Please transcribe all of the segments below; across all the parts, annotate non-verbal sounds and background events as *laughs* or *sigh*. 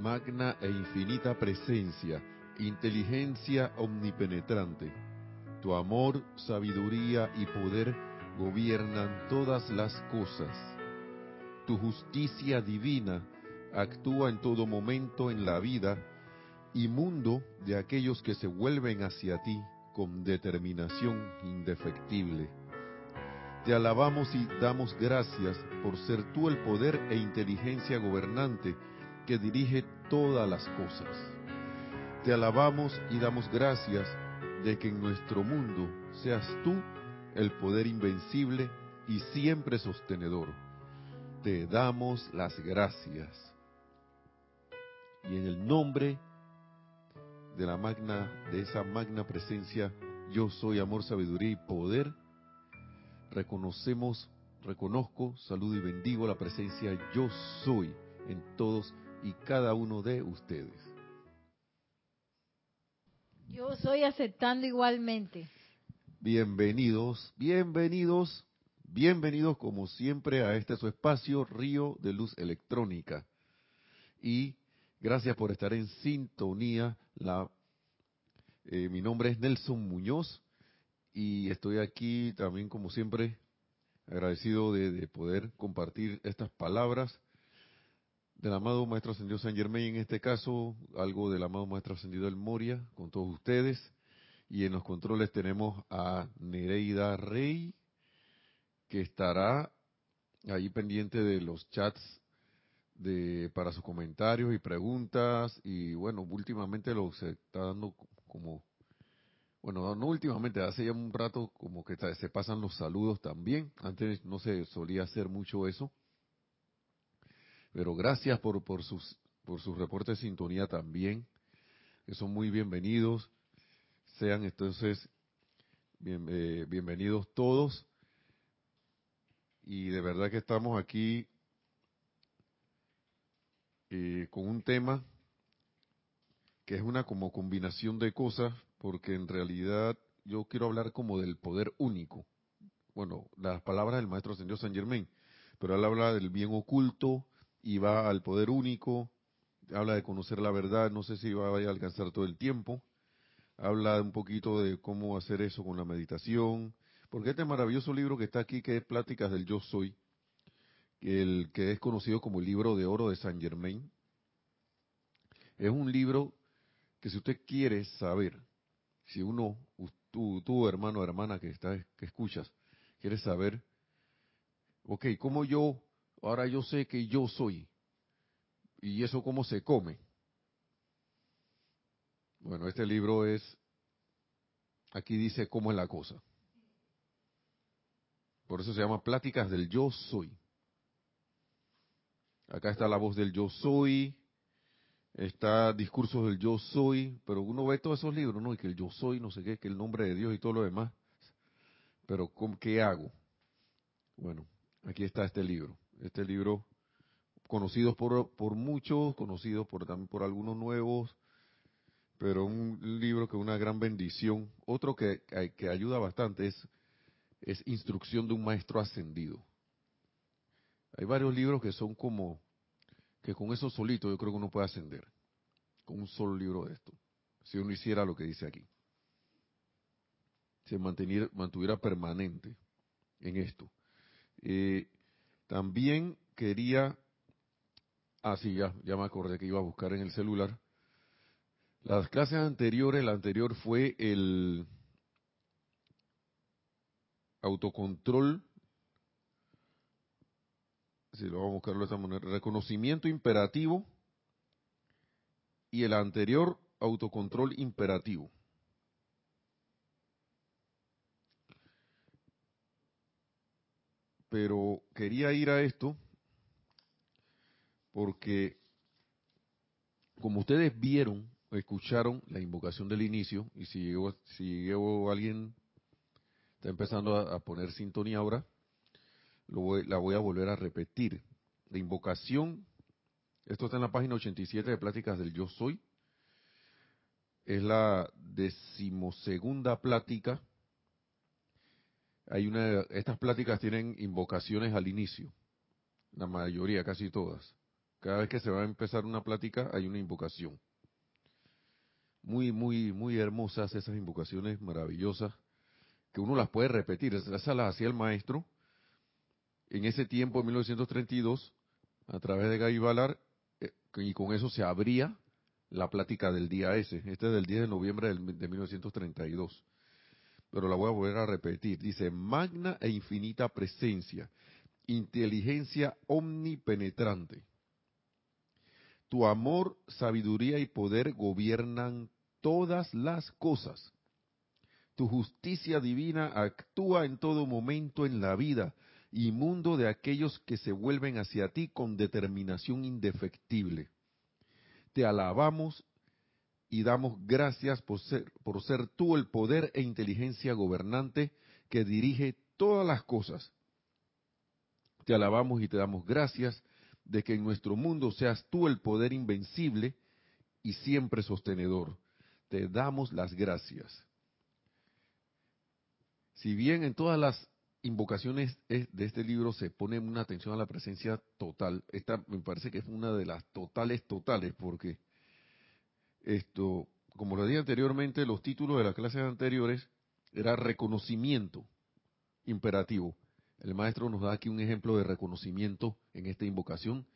magna e infinita presencia, inteligencia omnipenetrante. Tu amor, sabiduría y poder gobiernan todas las cosas. Tu justicia divina actúa en todo momento en la vida y mundo de aquellos que se vuelven hacia ti con determinación indefectible. Te alabamos y damos gracias por ser tú el poder e inteligencia gobernante que dirige todas las cosas. Te alabamos y damos gracias de que en nuestro mundo seas tú el poder invencible y siempre sostenedor. Te damos las gracias. Y en el nombre de la magna, de esa magna presencia, yo soy amor, sabiduría y poder, reconocemos, reconozco, saludo y bendigo la presencia yo soy en todos y cada uno de ustedes. Yo soy aceptando igualmente. Bienvenidos, bienvenidos, bienvenidos como siempre a este su espacio Río de Luz Electrónica. Y gracias por estar en sintonía. La, eh, mi nombre es Nelson Muñoz y estoy aquí también como siempre agradecido de, de poder compartir estas palabras del amado Maestro Ascendido San Germain, en este caso algo del amado Maestro Ascendido del Moria con todos ustedes. Y en los controles tenemos a Nereida Rey, que estará ahí pendiente de los chats de, para sus comentarios y preguntas. Y bueno, últimamente lo se está dando como, bueno, no últimamente, hace ya un rato como que se pasan los saludos también. Antes no se solía hacer mucho eso. Pero gracias por, por, sus, por sus reportes de sintonía también, que son muy bienvenidos. Sean entonces eh, bienvenidos todos. Y de verdad que estamos aquí eh, con un tema que es una como combinación de cosas, porque en realidad yo quiero hablar como del poder único. Bueno, las palabras del maestro Señor San Germain, pero él habla del bien oculto y va al poder único, habla de conocer la verdad, no sé si va a alcanzar todo el tiempo, habla un poquito de cómo hacer eso con la meditación, porque este maravilloso libro que está aquí, que es Pláticas del Yo Soy, el que es conocido como el libro de oro de San Germain, es un libro que si usted quiere saber, si uno, tú, tú hermano hermana que, está, que escuchas, quieres saber, ok, ¿cómo yo, ahora yo sé que yo soy? ¿Y eso cómo se come? Bueno, este libro es, aquí dice cómo es la cosa. Por eso se llama Pláticas del Yo Soy. Acá está la voz del Yo Soy, está Discursos del Yo Soy, pero uno ve todos esos libros, ¿no? Y que el Yo Soy, no sé qué, que el nombre de Dios y todo lo demás. Pero ¿qué hago? Bueno, aquí está este libro. Este libro, conocido por, por muchos, conocido por, también por algunos nuevos, pero un libro que es una gran bendición. Otro que, que ayuda bastante es, es Instrucción de un Maestro Ascendido. Hay varios libros que son como, que con eso solito yo creo que uno puede ascender, con un solo libro de esto, si uno hiciera lo que dice aquí. Se mantuviera permanente en esto. Eh, también quería, ah sí, ya, ya me acordé que iba a buscar en el celular. Las clases anteriores, la anterior fue el autocontrol, si lo vamos a buscarlo de esta manera, reconocimiento imperativo y el anterior autocontrol imperativo. Pero quería ir a esto porque como ustedes vieron, escucharon la invocación del inicio, y si llegó, si llegó alguien, está empezando a, a poner sintonía ahora, lo voy, la voy a volver a repetir. La invocación, esto está en la página 87 de Pláticas del Yo Soy, es la decimosegunda plática. Hay una, estas pláticas tienen invocaciones al inicio, la mayoría, casi todas. Cada vez que se va a empezar una plática hay una invocación. Muy, muy, muy hermosas esas invocaciones maravillosas que uno las puede repetir. Esas las hacía el maestro en ese tiempo, en 1932, a través de Guy Ballard, eh, y con eso se abría la plática del día ese. Este es del 10 de noviembre de 1932. Pero la voy a volver a repetir. Dice, magna e infinita presencia, inteligencia omnipenetrante. Tu amor, sabiduría y poder gobiernan todas las cosas. Tu justicia divina actúa en todo momento en la vida y mundo de aquellos que se vuelven hacia ti con determinación indefectible. Te alabamos y damos gracias por ser, por ser tú el poder e inteligencia gobernante que dirige todas las cosas. Te alabamos y te damos gracias de que en nuestro mundo seas tú el poder invencible y siempre sostenedor. Te damos las gracias. Si bien en todas las invocaciones de este libro se pone una atención a la presencia total, esta me parece que es una de las totales totales, porque esto, como lo dije anteriormente, los títulos de las clases anteriores era reconocimiento imperativo. El maestro nos da aquí un ejemplo de reconocimiento en esta invocación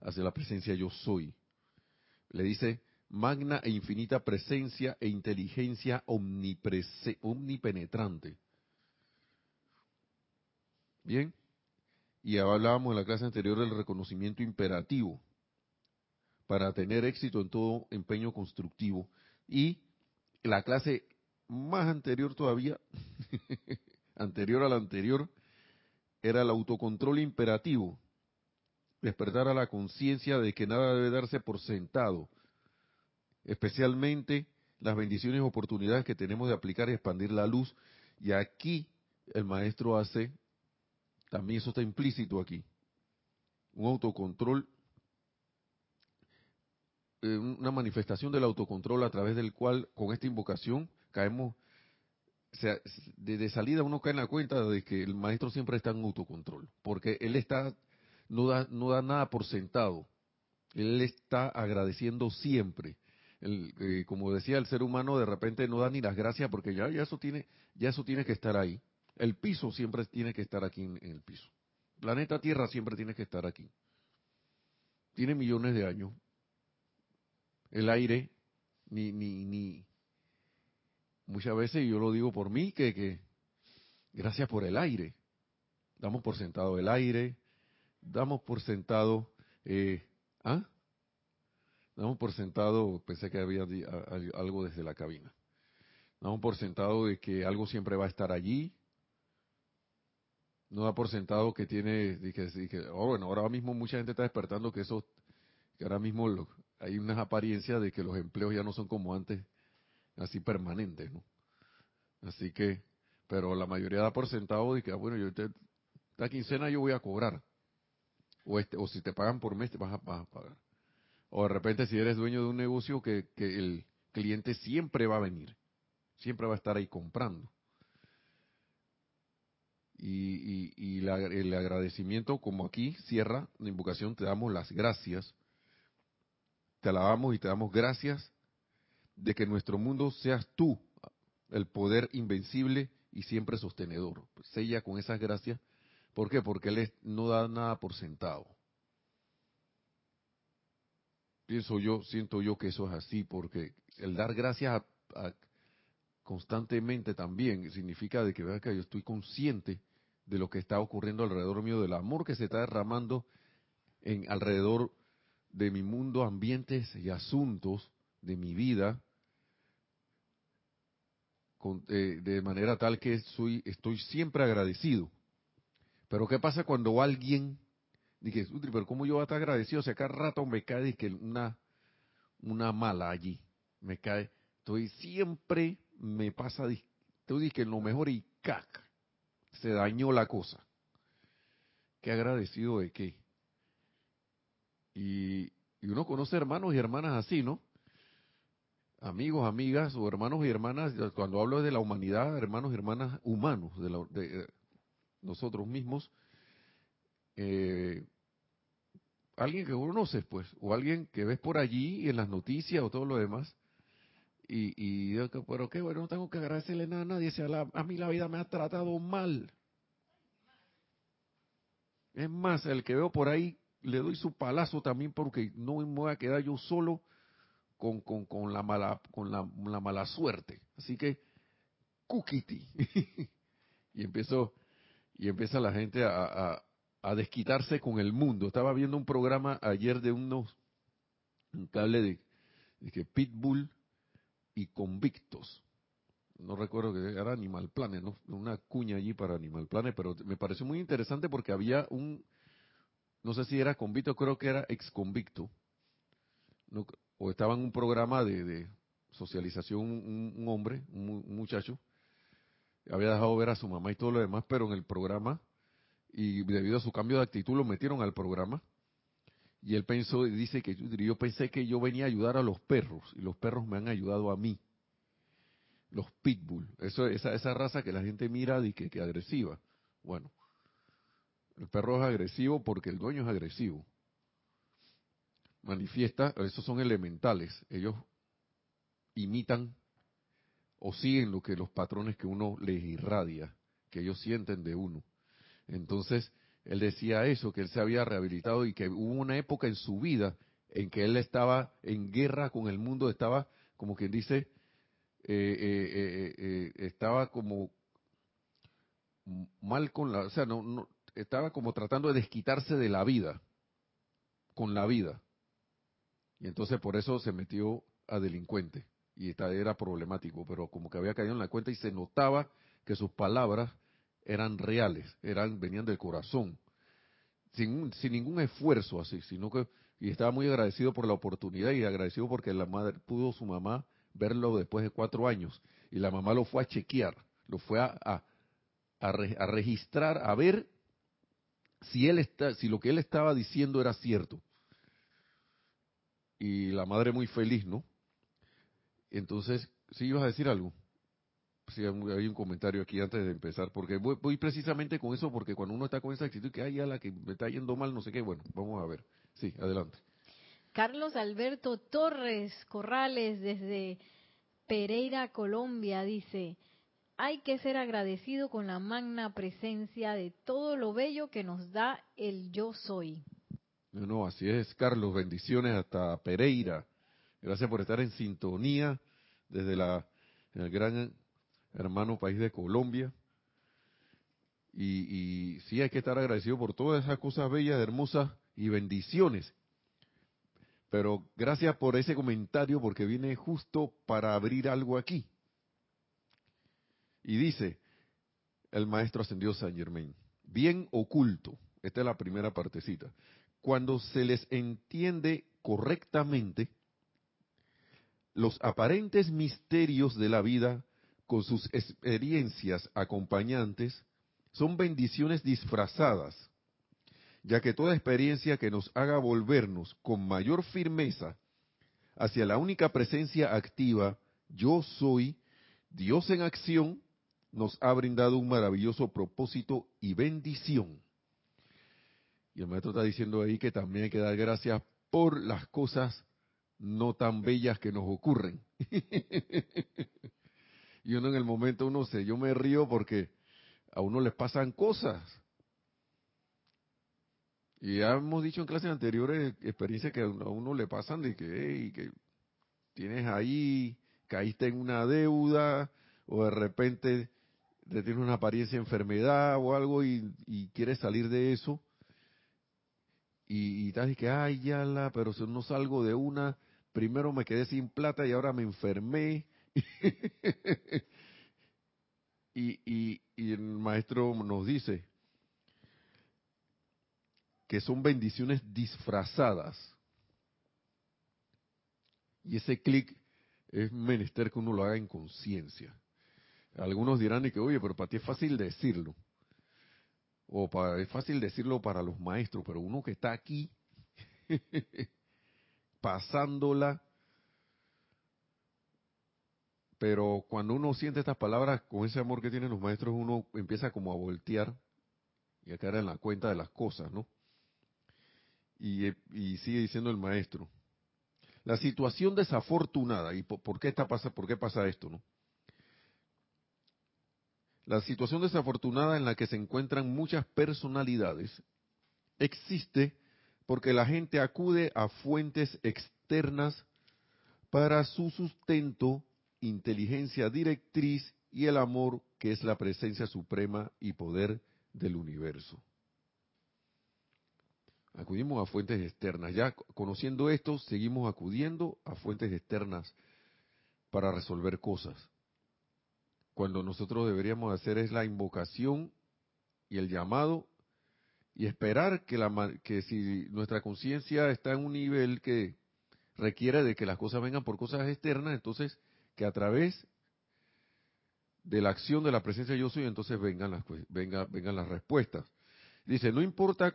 hacia la presencia yo soy. Le dice, magna e infinita presencia e inteligencia omnipenetrante. Bien, y hablábamos en la clase anterior del reconocimiento imperativo para tener éxito en todo empeño constructivo. Y la clase más anterior todavía, *laughs* anterior a la anterior, era el autocontrol imperativo, despertar a la conciencia de que nada debe darse por sentado, especialmente las bendiciones y oportunidades que tenemos de aplicar y expandir la luz. Y aquí el maestro hace, también eso está implícito aquí, un autocontrol, eh, una manifestación del autocontrol a través del cual con esta invocación caemos de, salida uno cae en la cuenta de que el maestro siempre está en autocontrol, porque él está, no da, no da nada por sentado, él está agradeciendo siempre. El, eh, como decía el ser humano, de repente no da ni las gracias porque ya, ya eso tiene, ya eso tiene que estar ahí. El piso siempre tiene que estar aquí en, en el piso. Planeta Tierra siempre tiene que estar aquí. Tiene millones de años. El aire ni, ni, ni, muchas veces, yo lo digo por mí, que, gracias por el aire. Damos por sentado el aire, damos por sentado, eh, ¿ah? Damos por sentado, pensé que había algo desde la cabina. Damos por sentado de que algo siempre va a estar allí. No da por sentado que tiene, que, oh, bueno, ahora mismo mucha gente está despertando que eso, que ahora mismo hay unas apariencias de que los empleos ya no son como antes, así permanente, ¿no? Así que, pero la mayoría da por sentado de que, ah, bueno, yo te, esta quincena yo voy a cobrar. O, este, o si te pagan por mes, te vas a, pagar. O de repente si eres dueño de un negocio que, que el cliente siempre va a venir, siempre va a estar ahí comprando. Y, y, y el agradecimiento, como aquí cierra la invocación, te damos las gracias, te alabamos y te damos gracias de que nuestro mundo seas tú, el poder invencible y siempre sostenedor. Pues sella con esas gracias. ¿Por qué? Porque Él no da nada por sentado. Pienso yo, siento yo que eso es así, porque el dar gracias constantemente también significa de que, que yo estoy consciente de lo que está ocurriendo alrededor mío, del amor que se está derramando en alrededor de mi mundo, ambientes y asuntos de mi vida, eh, de manera tal que soy, estoy siempre agradecido. Pero ¿qué pasa cuando alguien dice, pero ¿cómo yo voy a estar agradecido? Sea, cada rato me cae que una, una mala allí, me cae. Estoy siempre, me pasa, dices que lo mejor y cac, se dañó la cosa. Qué agradecido de qué. Y, uno conoce hermanos y hermanas así, ¿no? amigos, amigas o hermanos y hermanas, cuando hablo de la humanidad, hermanos y hermanas humanos, de, eh, nosotros mismos, eh, alguien que conoces, pues, o alguien que ves por allí en las noticias o todo lo demás. Y, y pero qué bueno, no tengo que agradecerle nada a nadie, si a mí la vida me ha tratado mal. Es más, el que veo por ahí le doy su palazo también porque no me voy a quedar yo solo con, con, con la mala con la, mala suerte. Así que, kukiti. *laughs* y empezó, y empieza la gente a, a, desquitarse con el mundo. Estaba viendo un programa ayer de unos, un cable de, de que Pitbull y Convictos. No recuerdo que era Animal Planet, ¿no? una cuña allí para Animal Planet, pero me pareció muy interesante porque había un, no sé si era convicto, creo que era ex convicto, o estaba en un programa de, socialización un, hombre, un, muchacho, había dejado ver a su mamá y todo lo demás, pero en el programa, y debido a su cambio de actitud lo metieron al programa, y él pensó, y dice que yo pensé que yo venía a ayudar a los perros, y los perros me han ayudado a mí. Los pitbull, eso, esa, esa raza que la gente mira y que, que agresiva. Bueno, el perro es agresivo porque el dueño es agresivo manifiesta, esos son elementales, ellos imitan o siguen lo que los patrones que uno les irradia, que ellos sienten de uno. Entonces, él decía eso, que él se había rehabilitado y que hubo una época en su vida en que él estaba en guerra con el mundo, estaba, como quien dice, eh, eh, eh, estaba como mal con la, o sea, no, no, estaba como tratando de desquitarse de la vida, con la vida. Y entonces por eso se metió a delincuente. Y era problemático, pero como que había caído en la cuenta y se notaba que sus palabras eran reales, eran venían del corazón, sin, sin ningún esfuerzo así, sino que y estaba muy agradecido por la oportunidad y agradecido porque la madre pudo su mamá verlo después de cuatro años y la mamá lo fue a chequear, lo fue a, a, a registrar, a ver si él está, si lo que él estaba diciendo era cierto y la madre muy feliz, ¿no? Entonces, ¿sí ibas a decir algo? Sí, hay un comentario aquí antes de empezar, porque voy, precisamente con eso, porque cuando uno está con esa actitud que, ay, a la que me está yendo mal, no sé qué, bueno, vamos a ver. Sí, adelante. Carlos Alberto Torres Corrales, desde Pereira, Colombia, dice, hay que ser agradecido con la magna presencia de todo lo bello que nos da el yo soy. No, así es, Carlos. Bendiciones hasta Pereira. Gracias por estar en sintonía desde la, el gran hermano país de Colombia. Y, y sí hay que estar agradecido por todas esas cosas bellas, hermosas y bendiciones. Pero gracias por ese comentario porque viene justo para abrir algo aquí. Y dice el maestro ascendió San Germain, bien oculto. Esta es la primera partecita cuando se les entiende correctamente, los aparentes misterios de la vida con sus experiencias acompañantes son bendiciones disfrazadas, ya que toda experiencia que nos haga volvernos con mayor firmeza hacia la única presencia activa, yo soy, Dios en acción, nos ha brindado un maravilloso propósito y bendición. Y el maestro está diciendo ahí que también hay que dar gracias por las cosas no tan bellas que nos ocurren. *laughs* y uno en el momento, uno se, yo me río porque a uno les pasan cosas. Y ya hemos dicho en clases anteriores experiencias que a uno le pasan de que, que tienes ahí, caíste en una deuda, o de repente te tienes una apariencia de enfermedad o algo y, y quieres salir de eso y, y tal, que, ay, ya la, pero si no salgo de una, primero me quedé sin plata y ahora me enfermé. *laughs* y, y, y el maestro nos dice que son bendiciones disfrazadas. Y ese clic es menester que uno lo haga en conciencia. Algunos dirán y que, oye, pero para ti es fácil decirlo o para, es fácil decirlo para los maestros, pero uno que está aquí *laughs* pasándola, pero cuando uno siente estas palabras con ese amor que tienen los maestros, uno empieza como a voltear y a caer en la cuenta de las cosas, ¿no? Y, sigue diciendo el maestro. La situación desafortunada, ¿y por, qué, está, por qué pasa esto? no? La situación desafortunada en la que se encuentran muchas personalidades existe porque la gente acude a fuentes externas para su sustento, inteligencia directriz y el amor que es la presencia suprema y poder del universo. Acudimos a fuentes externas. Ya conociendo esto, seguimos acudiendo a fuentes externas para resolver cosas. Cuando nosotros deberíamos hacer es la invocación y el llamado y esperar que, la, que si nuestra conciencia está en un nivel que requiere de que las cosas vengan por cosas externas, entonces que a través de la acción de la presencia yo soy, entonces vengan las, venga, vengan las respuestas. Dice, no importa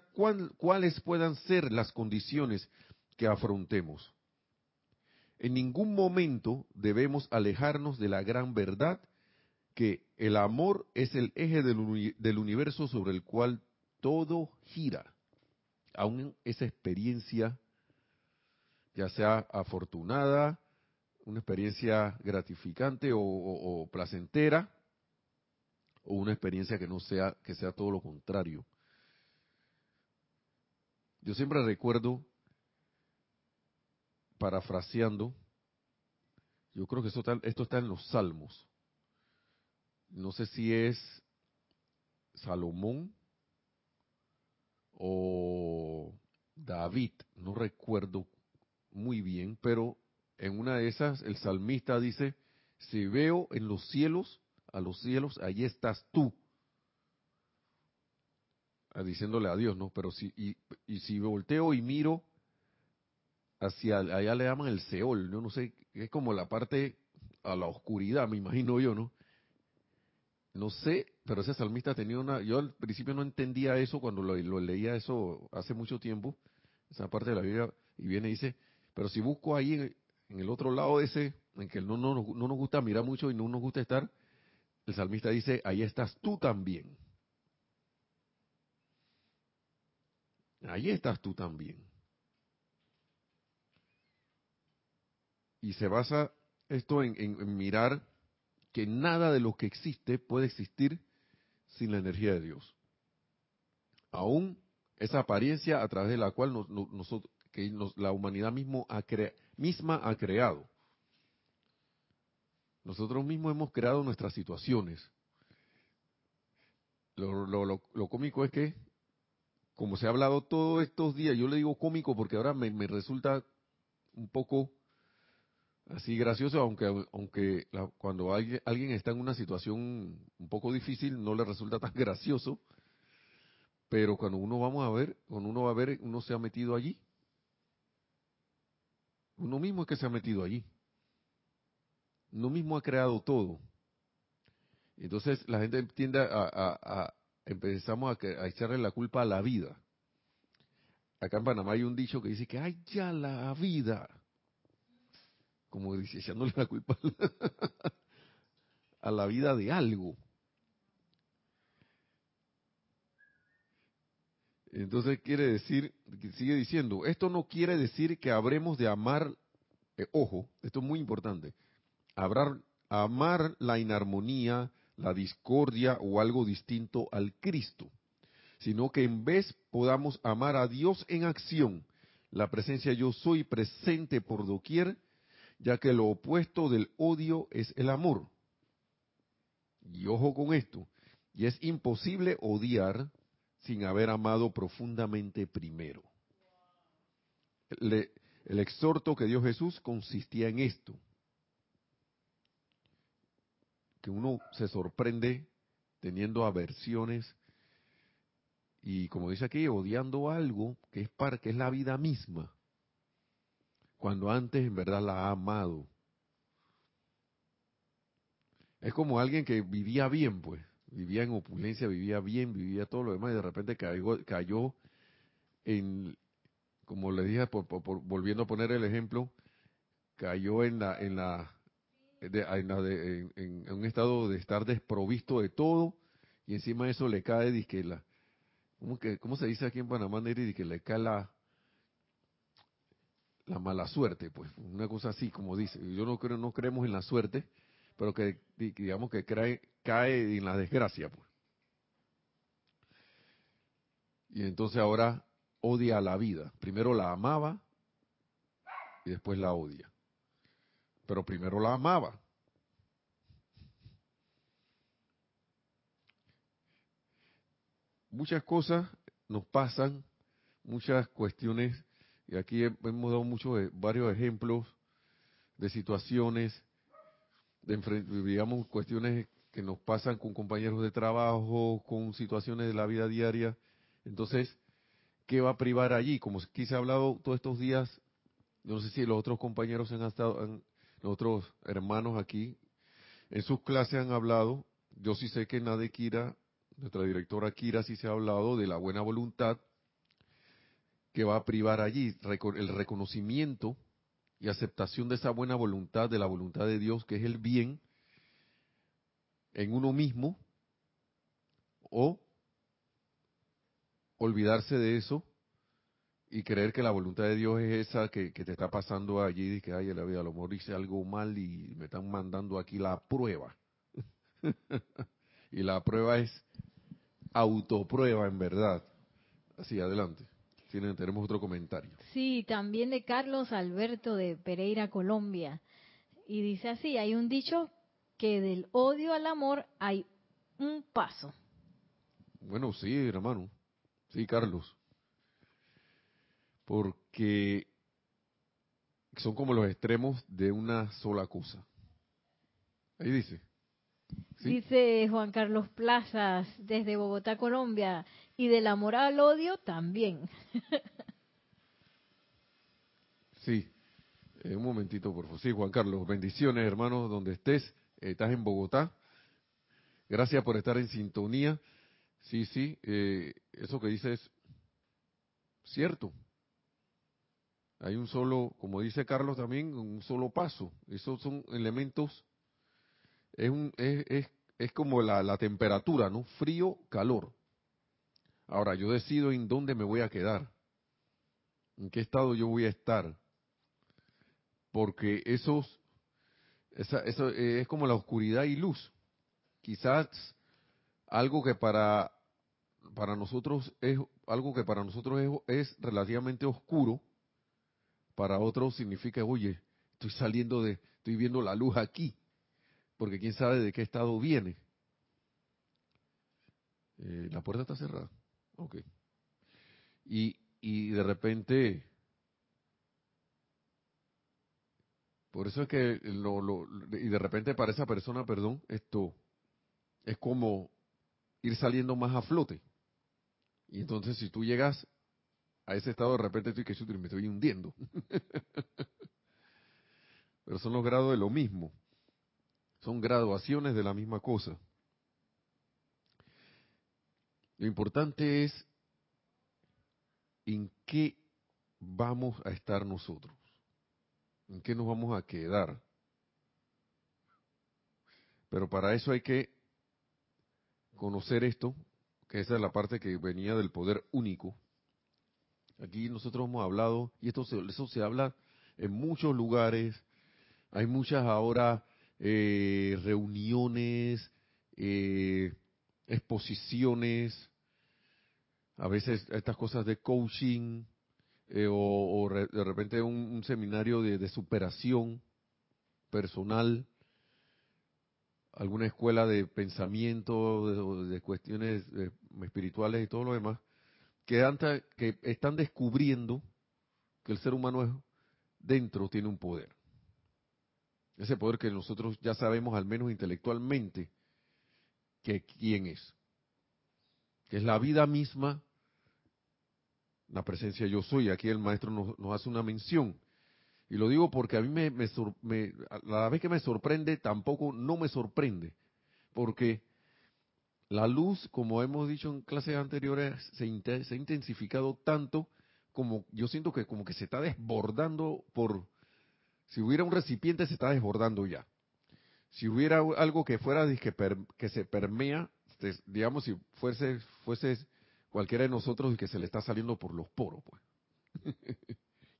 cuáles puedan ser las condiciones que afrontemos. En ningún momento debemos alejarnos de la gran verdad que el amor es el eje del, universo sobre el cual todo gira. Aún esa experiencia, ya sea afortunada, una experiencia gratificante o, placentera, o una experiencia que no sea, que sea todo lo contrario. Yo siempre recuerdo, parafraseando, yo creo que esto está, esto está en los Salmos. No sé si es Salomón o David, no recuerdo muy bien, pero en una de esas el salmista dice, si veo en los cielos, a los cielos, allí estás tú. Ah, diciéndole a Dios, ¿no? Pero si, y, y si volteo y miro hacia, allá le llaman el Seol, yo no sé, es como la parte a la oscuridad, me imagino yo, ¿no? No sé, pero ese salmista tenía una... Yo al principio no entendía eso cuando lo, leía eso hace mucho tiempo, esa parte de la Biblia, y viene y dice, pero si busco ahí en, el otro lado ese, en que no, no, no nos gusta mirar mucho y no nos gusta estar, el salmista dice, ahí estás tú también. Ahí estás tú también. Y se basa esto en mirar que nada de lo que existe puede existir sin la energía de Dios. Aún esa apariencia a través de la cual nosotros, que la humanidad mismo misma ha creado. Nosotros mismos hemos creado nuestras situaciones. Lo, lo, cómico es que, como se ha hablado todos estos días, yo le digo cómico porque ahora me, me resulta un poco así gracioso, aunque aunque cuando alguien, alguien está en una situación un poco difícil no le resulta tan *laughs* gracioso, pero cuando uno vamos a ver, cuando uno va a ver, uno se ha metido allí. Uno mismo es que se ha metido allí. Uno mismo ha creado todo. Entonces la gente tiende a, empezamos a, a echarle la culpa a la vida. Acá en Panamá hay un dicho que dice que hay ya la vida como echándole la culpa *laughs* a la vida de algo. Entonces quiere decir, sigue diciendo, esto no quiere decir que habremos de amar, eh, ojo, esto es muy importante, amar la inarmonía, la discordia o algo distinto al Cristo, sino que en vez podamos amar a Dios en acción, la presencia yo soy presente por doquier, ya que lo opuesto del odio es el amor. Y ojo con esto, y es imposible odiar sin haber amado profundamente primero. el exhorto que dio Jesús consistía en esto, que uno se sorprende teniendo aversiones y como dice aquí, odiando algo que es, para, que es la vida misma cuando antes en verdad la ha amado. Es como alguien que vivía bien, pues, vivía en opulencia, vivía bien, vivía todo lo demás y de repente cayó, cayó en, como le dije, volviendo a poner el ejemplo, cayó en la, en la, en, un estado de estar desprovisto de todo y encima de eso le cae, disque la, ¿cómo, que, ¿cómo se dice aquí en Panamá, Neri? Que le cae la, la mala suerte, pues, una cosa así como dice. Yo no creo, no creemos en la suerte, pero que digamos que cae, cae en la desgracia, pues. Y entonces ahora odia la vida. Primero la amaba y después la odia. Pero primero la amaba. Muchas cosas nos pasan, muchas cuestiones, y aquí hemos dado muchos, eh, varios ejemplos de situaciones, de, digamos, cuestiones que nos pasan con compañeros de trabajo, con situaciones de la vida diaria. Entonces, ¿qué va a privar allí? Como aquí se ha hablado todos estos días, no sé si los otros compañeros han estado, los otros hermanos aquí, en sus clases han hablado, yo sí sé que en la de Kira, nuestra directora Kira sí se ha hablado de la buena voluntad que va a privar allí, el reconocimiento y aceptación de esa buena voluntad, de la voluntad de Dios, que es el bien en uno mismo, o olvidarse de eso y creer que la voluntad de Dios es esa que, te está pasando allí y que, ay, la vida, a lo mejor hice algo mal y me están mandando aquí la prueba. *laughs* y la prueba es autoprueba, en verdad. Así, adelante. Tienen, tenemos otro comentario. Sí, también de Carlos Alberto de Pereira, Colombia. Y dice así, hay un dicho que del odio al amor hay un paso. Bueno, sí, hermano. Sí, Carlos. Porque son como los extremos de una sola cosa. Ahí dice. Dice Juan Carlos Plazas desde Bogotá, Colombia. Y del amor al odio también. *laughs* sí. Eh, un momentito, por favor. Sí, Juan Carlos. Bendiciones, hermanos, donde estés. Eh, estás en Bogotá. Gracias por estar en sintonía. Sí, sí, eh, eso que dices es cierto. Hay un solo, como dice Carlos también, un solo paso. Esos son elementos, es, un, es, es, es como la, la temperatura, ¿no? Frío, calor. Ahora, yo decido en dónde me voy a quedar, en qué estado yo voy a estar, porque esos, esa, eso es como la oscuridad y luz. Quizás algo que para, para nosotros es algo que para nosotros es, relativamente oscuro, para otros significa, oye, estoy saliendo de, estoy viendo la luz aquí, porque quién sabe de qué estado viene. Eh, la puerta está cerrada. Ok. Y, y de repente, por eso es que, lo, lo, y de repente para esa persona, perdón, esto es como ir saliendo más a flote. Y entonces si tú llegas a ese estado de repente estoy que me estoy hundiendo. *laughs* Pero son los grados de lo mismo. Son graduaciones de la misma cosa. Lo importante es en qué vamos a estar nosotros. En qué nos vamos a quedar. Pero para eso hay que conocer esto, que esa es la parte que venía del poder único. Aquí nosotros hemos hablado, y esto eso se habla en muchos lugares, hay muchas ahora eh, reuniones, eh, exposiciones, a veces estas cosas de coaching, eh, o, de repente un, seminario de, de superación personal, alguna escuela de pensamiento, de, cuestiones eh, espirituales y todo lo demás, que, que están descubriendo que el ser humano dentro tiene un poder. Ese poder que nosotros ya sabemos, al menos intelectualmente, que quién es. Que es la vida misma, la presencia yo soy. Aquí el maestro nos, hace una mención y lo digo porque a mí me, la vez que me sorprende, tampoco no me sorprende. Porque la luz, como hemos dicho en clases anteriores, se, se ha intensificado tanto como yo siento que como que se está desbordando por... Si hubiera un recipiente, se está desbordando ya. Si hubiera algo que fuera que, que se permea, digamos, si fuese, fuese cualquiera de nosotros y que se le está saliendo por los poros, pues. *laughs*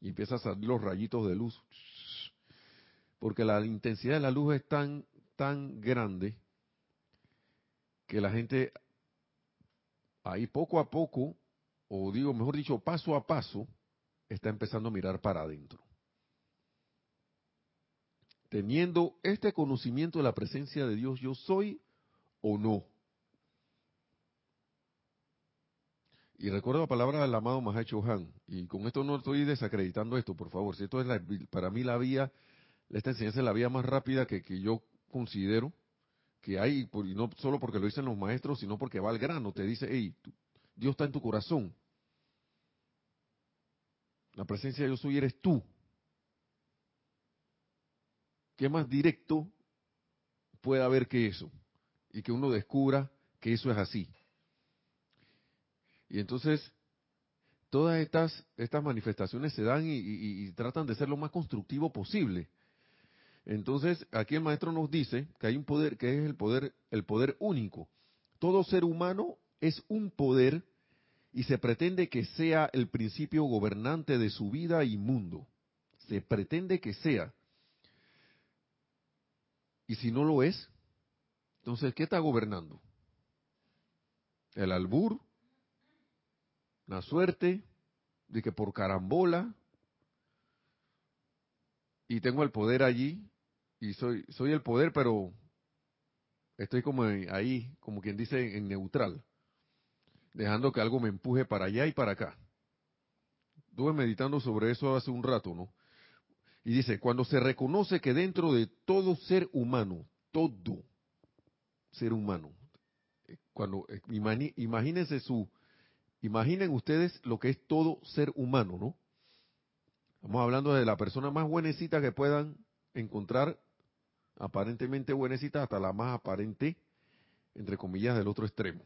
y empieza a salir los rayitos de luz. Porque la intensidad de la luz es tan, tan grande que la gente ahí poco a poco, o digo, mejor dicho, paso a paso, está empezando a mirar para adentro. Teniendo este conocimiento de la presencia de Dios, yo soy o no. Y recuerdo la palabra del amado Mahacho Han, y con esto no estoy desacreditando esto, por favor, si esto es para mí la vía, esta enseñanza es la vía más rápida que, yo considero que hay, y no solo porque lo dicen los maestros, sino porque va al grano, te dice, hey, Dios está en tu corazón. La presencia de yo soy eres tú. ¿Qué más directo puede haber que eso? Y que uno descubra que eso es así. Y entonces, todas estas, estas manifestaciones se dan y, tratan de ser lo más constructivo posible. Entonces, aquí el maestro nos dice que hay un poder que es el poder, el poder único. Todo ser humano es un poder y se pretende que sea el principio gobernante de su vida y mundo. Se pretende que sea. Y si no lo es, entonces, ¿qué está gobernando? El albur, la suerte de que por carambola y tengo el poder allí y soy soy el poder pero estoy como ahí como quien dice en neutral dejando que algo me empuje para allá y para acá estuve meditando sobre eso hace un rato no y dice cuando se reconoce que dentro de todo ser humano todo ser humano eh, cuando eh, imagínense su Imaginen ustedes lo que es todo ser humano, ¿no? Estamos hablando de la persona más buenecita que puedan encontrar, aparentemente buenecita, hasta la más aparente, entre comillas, del otro extremo,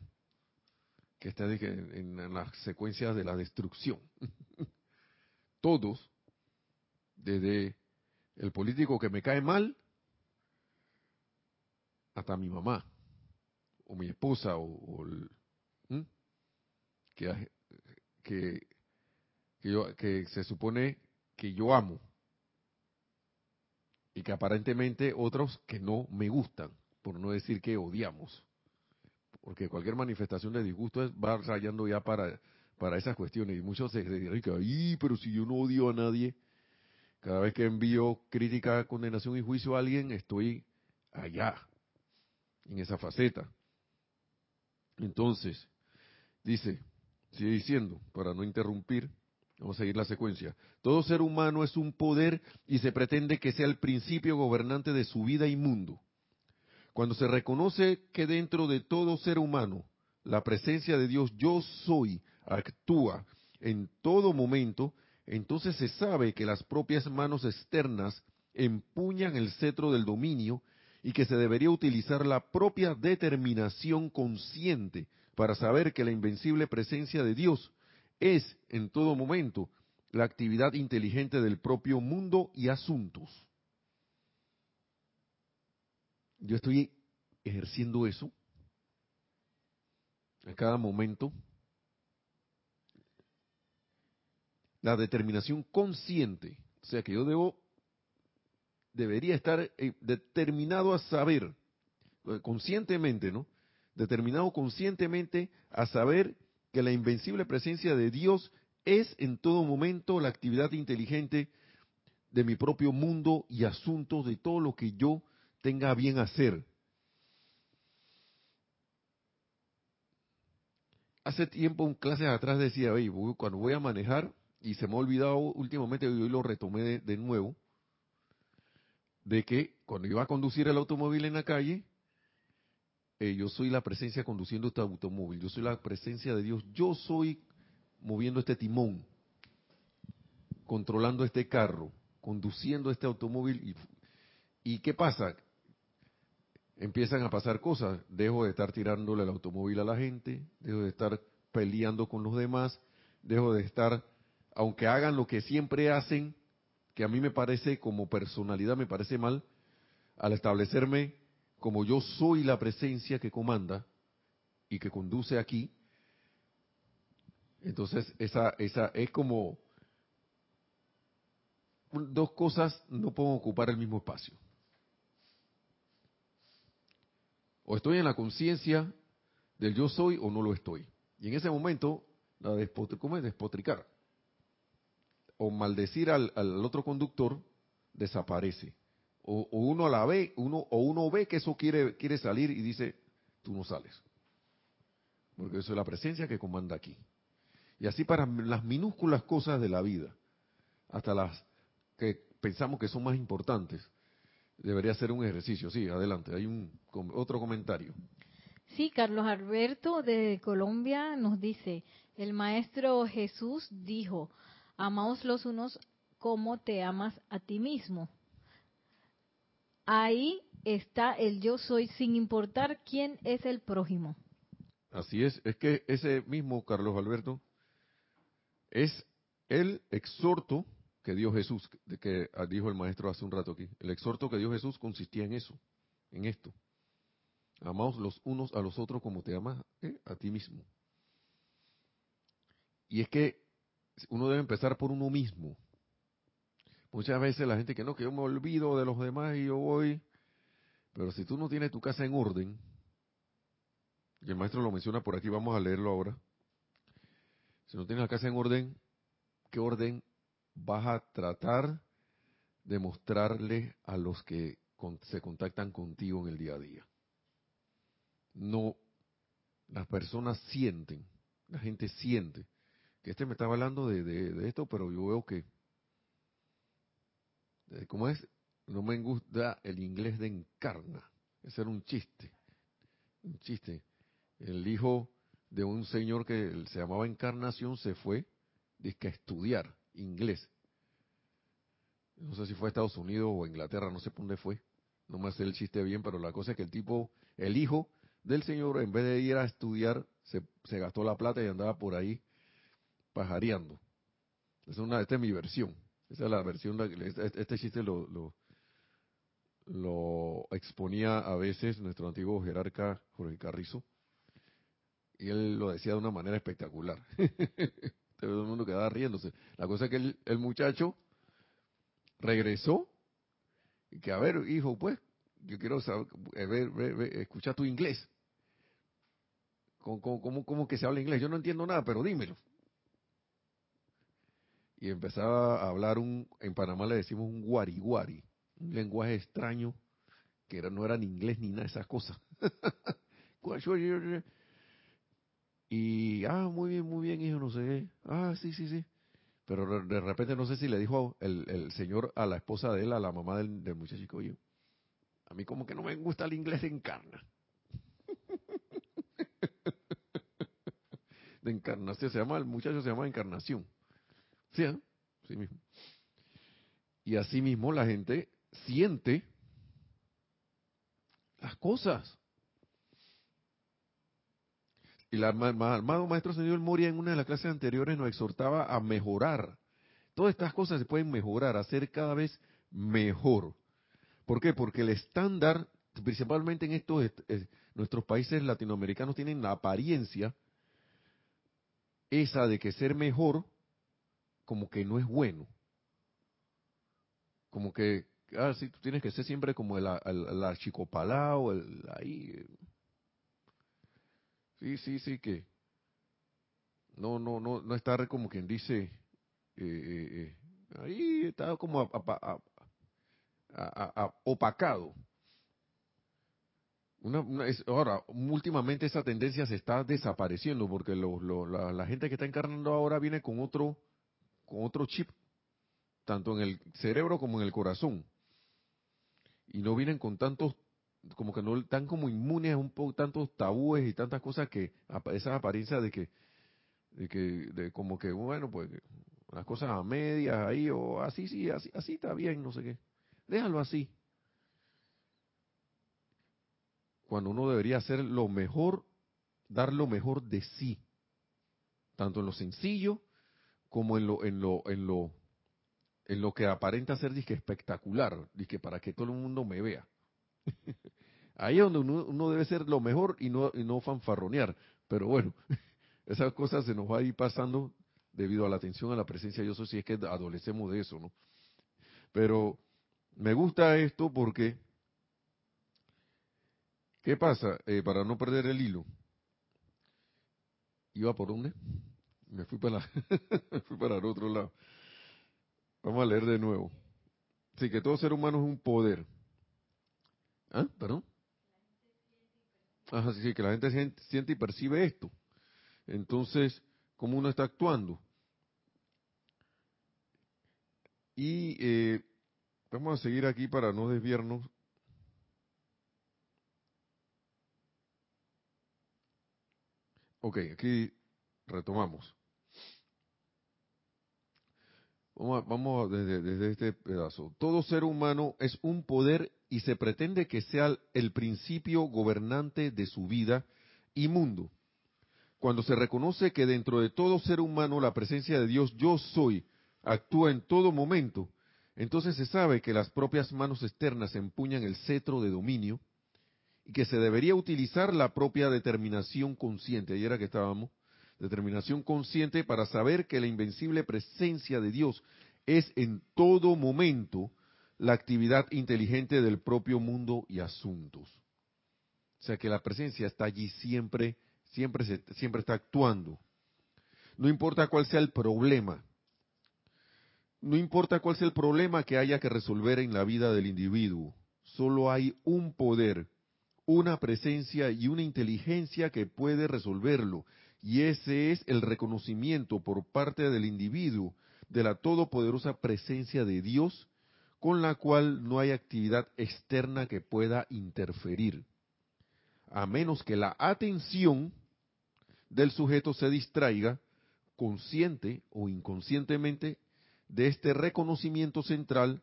que está en, en las secuencias de la destrucción. *laughs* Todos, desde el político que me cae mal, hasta mi mamá, o mi esposa, o, el, que, que, yo, que se supone que yo amo y que aparentemente otros que no me gustan, por no decir que odiamos, porque cualquier manifestación de disgusto va rayando ya para, para esas cuestiones y muchos se dicen, ay, pero si yo no odio a nadie, cada vez que envío crítica, condenación y juicio a alguien, estoy allá, en esa faceta. Entonces, dice, Sigue diciendo, para no interrumpir, vamos a seguir la secuencia. Todo ser humano es un poder y se pretende que sea el principio gobernante de su vida y mundo. Cuando se reconoce que dentro de todo ser humano la presencia de Dios yo soy actúa en todo momento, entonces se sabe que las propias manos externas empuñan el cetro del dominio y que se debería utilizar la propia determinación consciente para saber que la invencible presencia de Dios es en todo momento la actividad inteligente del propio mundo y asuntos. Yo estoy ejerciendo eso a cada momento. La determinación consciente, o sea que yo debo, debería estar eh, determinado a saber, eh, conscientemente, ¿no? determinado conscientemente a saber que la invencible presencia de Dios es en todo momento la actividad inteligente de mi propio mundo y asuntos de todo lo que yo tenga bien hacer. Hace tiempo, en clases atrás decía, oye, cuando voy a manejar, y se me ha olvidado últimamente, hoy lo retomé de, nuevo, de que cuando iba a conducir el automóvil en la calle, eh, yo soy la presencia conduciendo este automóvil, yo soy la presencia de Dios, yo soy moviendo este timón, controlando este carro, conduciendo este automóvil. ¿Y, qué pasa? Empiezan a pasar cosas, dejo de estar tirándole el automóvil a la gente, dejo de estar peleando con los demás, dejo de estar, aunque hagan lo que siempre hacen, que a mí me parece como personalidad me parece mal, al establecerme como yo soy la presencia que comanda y que conduce aquí, entonces esa, esa es como dos cosas no pueden ocupar el mismo espacio. O estoy en la conciencia del yo soy o no lo estoy. Y en ese momento, la ¿cómo es? despotricar o maldecir al, otro conductor desaparece. O, uno la ve, uno, o uno ve que eso quiere, quiere salir y dice, tú no sales. Porque eso es la presencia que comanda aquí. Y así para las minúsculas cosas de la vida, hasta las que pensamos que son más importantes, debería ser un ejercicio. Sí, adelante, hay un otro comentario. Sí, Carlos Alberto de Colombia nos dice, el maestro Jesús dijo, amaos los unos como te amas a ti mismo. Ahí está el yo soy sin importar quién es el prójimo. Así es, es que ese mismo Carlos Alberto es el exhorto que dio Jesús, de que dijo el maestro hace un rato aquí. El exhorto que dio Jesús consistía en eso, en esto. Amaos los unos a los otros como te amas ¿eh? a ti mismo. Y es que uno debe empezar por uno mismo. Muchas veces la gente que no, que yo me olvido de los demás y yo voy. Pero si tú no tienes tu casa en orden, y el maestro lo menciona por aquí, vamos a leerlo ahora. Si no tienes la casa en orden, ¿qué orden vas a tratar de mostrarle a los que se contactan contigo en el día a día? No, las personas sienten, la gente siente que este me estaba hablando de, esto, pero yo veo que, ¿cómo es? No me gusta el inglés de encarna. Ese era un chiste, un chiste. El hijo de un señor que se llamaba Encarnación se fue a estudiar inglés. No sé si fue a Estados Unidos o Inglaterra, no sé por dónde fue. No me hace el chiste bien, pero la cosa es que el tipo, el hijo del señor, en vez de ir a estudiar, se, se gastó la plata y andaba por ahí pajareando. Es una, esta es mi versión. Esa es la versión, este, este chiste lo, exponía a veces nuestro antiguo jerarca Jorge Carrizo. Y él lo decía de una manera espectacular. *laughs* Todo el mundo quedaba riéndose. La cosa es que el, muchacho regresó y que, a ver, hijo, pues, yo quiero saber, eh, ver, escuchar tu inglés. ¿Cómo, cómo, ¿Cómo, que se habla inglés? Yo no entiendo nada, pero dímelo y empezaba a hablar un, en Panamá le decimos un guariguari, un lenguaje extraño que era, no era ni inglés ni nada de esas cosas. *laughs* y, ah, muy bien, muy bien, hijo, no sé Ah, sí, sí, sí. Pero de repente no sé si le dijo el, el señor a la esposa de él, a la mamá del, del a mí como que no me gusta el inglés de encarna. *laughs* de encarnación, se llama, el muchacho se llama encarnación. Sí, ¿eh? mismo. Y así mismo la gente siente las cosas. El amado Maestro Señor Moria en una de las clases anteriores nos exhortaba a mejorar. Todas estas cosas se pueden mejorar, hacer cada vez mejor. ¿Por qué? Porque el estándar, principalmente en estos nuestros países latinoamericanos, tienen la apariencia esa de que ser mejor como que no es bueno. Como que, ah, sí, tú tienes que ser siempre como el, el, el archicopalao, el ahí. Eh. Sí, sí, sí, que no, no, no, no estar como quien dice, eh, eh, ahí está como opacado. Una, es, ahora, últimamente esa tendencia se está desapareciendo porque la, la, gente que está encarnando ahora viene con otro con otro chip, tanto en el cerebro como en el corazón. Y no vienen con tantos, como que no están como inmunes a un poco tantos tabúes y tantas cosas que, esa apariencia de que, de que, de como que, bueno, pues las cosas a medias ahí, o así, sí, así, así está bien, no sé qué. Déjalo así. Cuando uno debería hacer lo mejor, dar lo mejor de sí, tanto en lo sencillo como en lo, en lo, en lo, en lo que aparenta ser disque espectacular, disque para que todo el mundo me vea. *laughs* Ahí es donde uno, debe ser lo mejor y no, y no fanfarronear. Pero bueno, *laughs* esas cosas se nos va a ir pasando debido a la atención a la presencia de Dios, si es que adolecemos de eso, ¿no? Pero me gusta esto porque, ¿qué pasa? Eh, para no perder el hilo. ¿Iba por dónde? Me fui para, *laughs* me fui para el otro lado. Vamos a leer de nuevo. Sí, que todo ser humano es un poder. ¿Ah? ¿Perdón? Ajá, sí, que la gente siente y percibe esto. Entonces, ¿cómo uno está actuando? Y eh, vamos a seguir aquí para no desviarnos. Ok, aquí retomamos. Vamos, desde, desde, este pedazo. Todo ser humano es un poder y se pretende que sea el principio gobernante de su vida y mundo. Cuando se reconoce que dentro de todo ser humano la presencia de Dios yo soy actúa en todo momento, entonces se sabe que las propias manos externas empuñan el cetro de dominio y que se debería utilizar la propia determinación consciente, ayer era que estábamos, determinación consciente para saber que la invencible presencia de Dios es en todo momento la actividad inteligente del propio mundo y asuntos. O sea que la presencia está allí siempre, siempre, siempre está actuando. No importa cuál sea el problema, no importa cuál sea el problema que haya que resolver en la vida del individuo, solo hay un poder, una presencia y una inteligencia que puede resolverlo, y ese es el reconocimiento por parte del individuo de la todopoderosa presencia de Dios, con la cual no hay actividad externa que pueda interferir, a menos que la atención del sujeto se distraiga, consciente o inconscientemente, de este reconocimiento central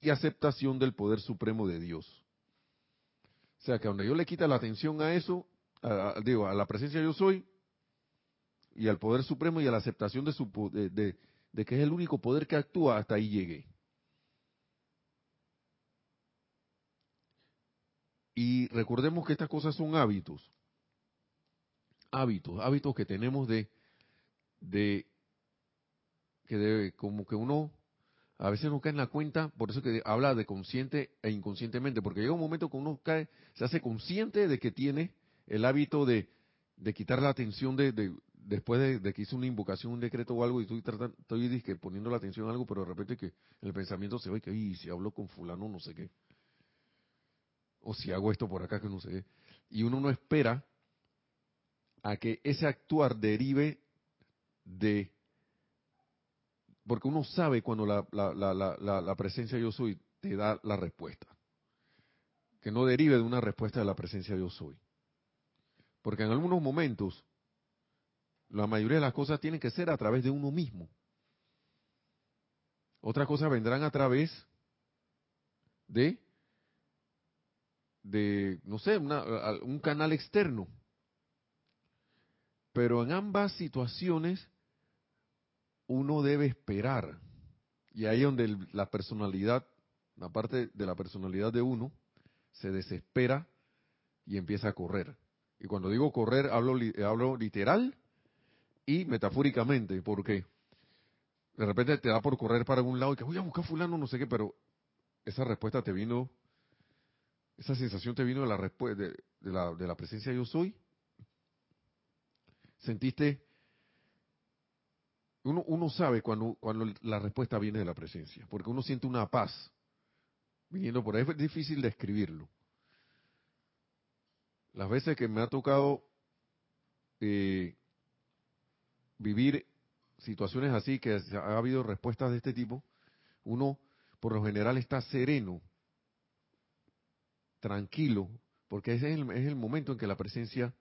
y aceptación del poder supremo de Dios. O sea que donde yo le quita la atención a eso, digo, a la presencia yo soy, y al poder supremo y a la aceptación de, su, de, de que es el único poder que actúa, hasta ahí llegué. Y recordemos que estas cosas son hábitos. Hábitos, hábitos que tenemos de, de que debe, como que uno a veces no cae en la cuenta, por eso que habla de consciente e inconscientemente, porque llega un momento que uno cae, se hace consciente de que tiene el hábito de, de quitar la atención de, de después de, que hice una invocación, un decreto o algo, y estoy tratando, estoy poniendo la atención a algo, pero de repente que el pensamiento se ve que, y si hablo con fulano, no sé qué. O si hago esto por acá, que no sé qué. Y uno no espera a que ese actuar derive de porque uno sabe cuando la, la, la, presencia yo soy te da la respuesta. Que no derive de una respuesta de la presencia yo soy. Porque en algunos momentos, la mayoría de las cosas tienen que ser a través de uno mismo. Otras cosas vendrán a través de, de no sé, un canal externo. Pero en ambas situaciones uno debe esperar. Y ahí donde la personalidad, la parte de la personalidad de uno, se desespera y empieza a correr. Y cuando digo correr, hablo, hablo literal y metafóricamente, porque de repente te da por correr para un lado y que voy a buscar fulano, no sé qué, pero esa respuesta te vino, esa sensación te vino de la, de, de la, de la presencia yo soy. Sentiste uno, uno sabe cuando, cuando la respuesta viene de la presencia, porque uno siente una paz viniendo por ahí. Es difícil describirlo. Las veces que me ha tocado eh, vivir situaciones así, que ha habido respuestas de este tipo, uno por lo general está sereno, tranquilo, porque ese es el, es el momento en que la presencia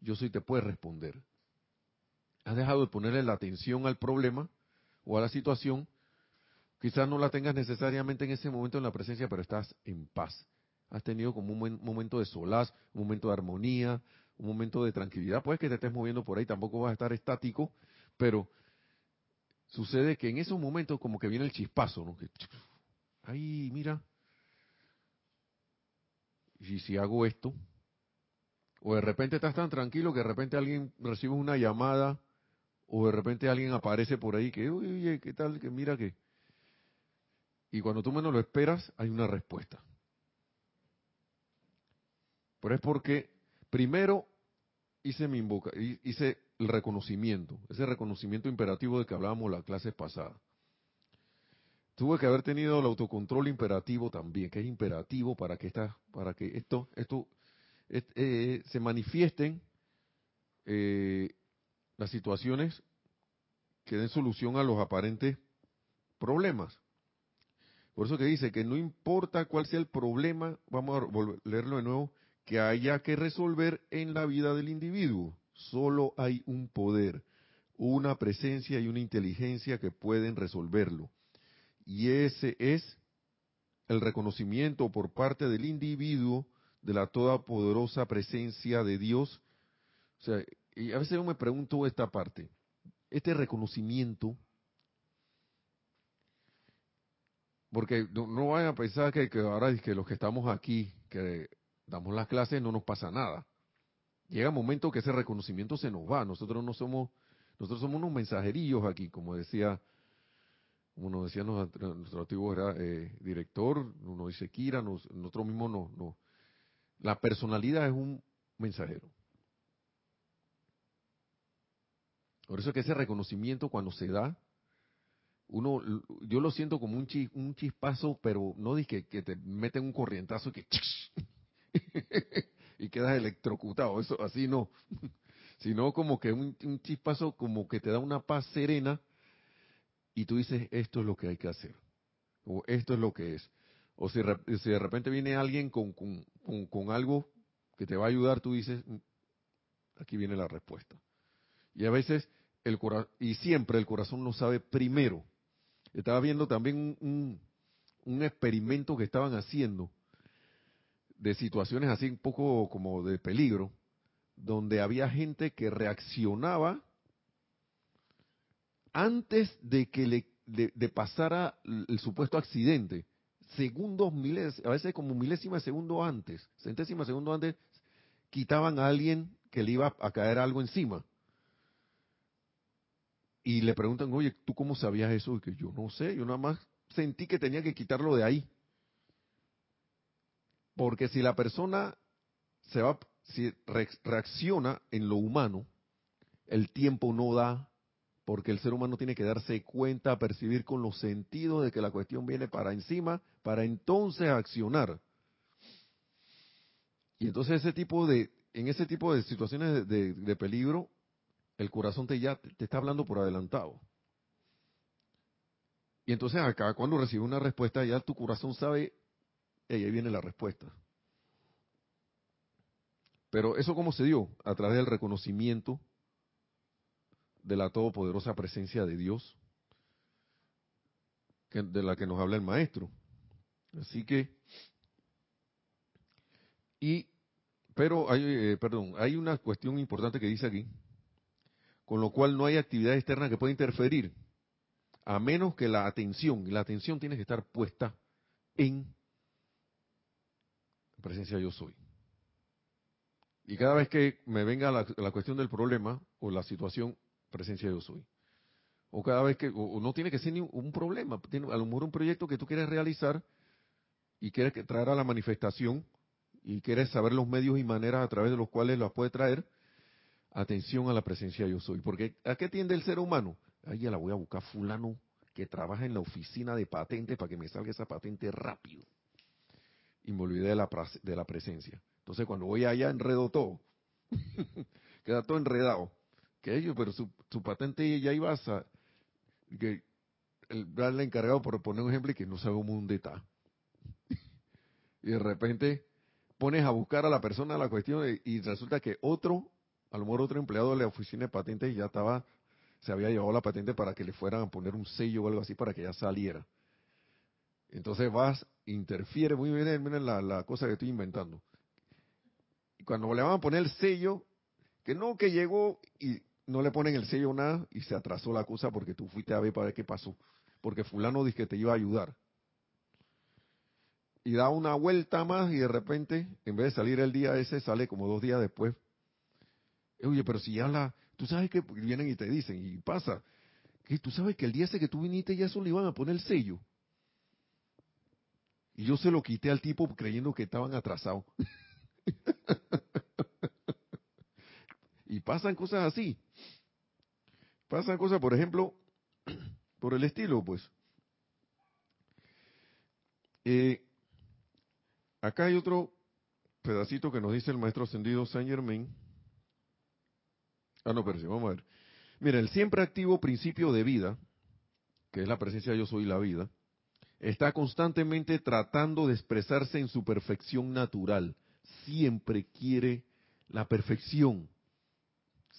yo soy te puede responder has dejado de ponerle la atención al problema o a la situación, quizás no la tengas necesariamente en ese momento en la presencia, pero estás en paz. Has tenido como un momento de solaz, un momento de armonía, un momento de tranquilidad. Puede que te estés moviendo por ahí, tampoco vas a estar estático, pero sucede que en esos momentos como que viene el chispazo, ¿no? Que, ay, mira, y si hago esto, o de repente estás tan tranquilo que de repente alguien recibe una llamada o de repente alguien aparece por ahí que, oye, ¿qué tal? Que mira que... Y cuando tú menos lo esperas, hay una respuesta. Pero es porque primero hice mi invoca, hice el reconocimiento, ese reconocimiento imperativo de que hablábamos la clase pasada. Tuve que haber tenido el autocontrol imperativo también, que es imperativo para que esta, para que esto, esto eh, se manifiesten eh, las situaciones que den solución a los aparentes problemas. Por eso que dice que no importa cuál sea el problema, vamos a leerlo de nuevo, que haya que resolver en la vida del individuo. Solo hay un poder, una presencia y una inteligencia que pueden resolverlo. Y ese es el reconocimiento por parte del individuo de la todopoderosa presencia de Dios. O sea, y a veces yo me pregunto esta parte este reconocimiento, porque no, vayan a pensar que, ahora que los que estamos aquí, que damos las clases, no nos pasa nada. Llega un momento que ese reconocimiento se nos va. Nosotros no somos, nosotros somos unos mensajerillos aquí, como decía, como nos decía nuestro, antiguo era, eh, director, uno dice Kira, nosotros mismos no, no. La personalidad es un mensajero. Por eso es que ese reconocimiento cuando se da, uno, yo lo siento como un, un chispazo, pero no dije que, te meten un corrientazo y que *laughs* y quedas electrocutado, eso así no, *laughs* sino como que un, chispazo como que te da una paz serena y tú dices esto es lo que hay que hacer o esto es lo que es. O si, si de repente viene alguien con, con, con algo que te va a ayudar, tú dices, mm, aquí viene la respuesta. Y a veces el y siempre el corazón lo sabe primero. Estaba viendo también un, un, experimento que estaban haciendo de situaciones así un poco como de peligro, donde había gente que reaccionaba antes de que le de, pasara el, supuesto accidente, segundos, miles, a veces como milésima de segundo antes, centésima de segundo antes, quitaban a alguien que le iba a caer algo encima y le preguntan, oye, ¿tú cómo sabías eso? Y que yo no sé, yo nada más sentí que tenía que quitarlo de ahí. Porque si la persona se va, si reacciona en lo humano, el tiempo no da, porque el ser humano tiene que darse cuenta, percibir con los sentidos de que la cuestión viene para encima, para entonces accionar. Y entonces ese tipo de, en ese tipo de situaciones de peligro, el corazón te ya te está hablando por adelantado. Y entonces acá cuando recibe una respuesta ya tu corazón sabe, ahí viene la respuesta. Pero eso cómo se dio? A través del reconocimiento de la todopoderosa presencia de Dios, de la que nos habla el maestro. Así que, y, pero hay, eh, perdón, hay una cuestión importante que dice aquí, con lo cual no hay actividad externa que pueda interferir, a menos que la atención, y la atención tiene que estar puesta en presencia yo soy. Y cada vez que me venga la, cuestión del problema o la situación, presencia yo soy. O cada vez que, o, no tiene que ser ni un problema, tiene a lo mejor un proyecto que tú quieres realizar y quieres traer a la manifestación y quieres saber los medios y maneras a través de los cuales las puede traer, atención a la presencia yo soy. Porque ¿a qué tiende el ser humano? Ahí ya la voy a buscar fulano que trabaja en la oficina de patentes para que me salga esa patente rápido. Y me olvidé de la, de la presencia. Entonces cuando voy allá enredo todo. *laughs* Queda todo enredado. Que ellos, pero su, patente ya iba a... Que el, darle encargado, por poner un ejemplo, y que no sabe dónde está. y de repente pones a buscar a la persona la cuestión y resulta que otro a lo mejor otro empleado de la oficina de patentes ya estaba, se había llevado la patente para que le fueran a poner un sello o algo así para que ya saliera. Entonces vas, interfiere, muy bien, miren la, la cosa que estoy inventando. Y cuando le van a poner el sello, que no, que llegó y no le ponen el sello nada y se atrasó la cosa porque tú fuiste a ver para ver qué pasó. Porque fulano dice que te iba a ayudar. Y da una vuelta más y de repente, en vez de salir el día ese, sale como dos días después Oye, pero si ya la... Tú sabes que vienen y te dicen, y pasa, que tú sabes que el día ese que tú viniste ya eso le iban a poner el sello. Y yo se lo quité al tipo creyendo que estaban atrasados. *laughs* y pasan cosas así. Pasan cosas, por ejemplo, *clears throat* por el estilo, pues. Eh, acá hay otro pedacito que nos dice el maestro ascendido Saint Germain. Ah, no, pero vamos a ver. Mira, el siempre activo principio de vida, que es la presencia de yo soy la vida, está constantemente tratando de expresarse en su perfección natural. Siempre quiere la perfección.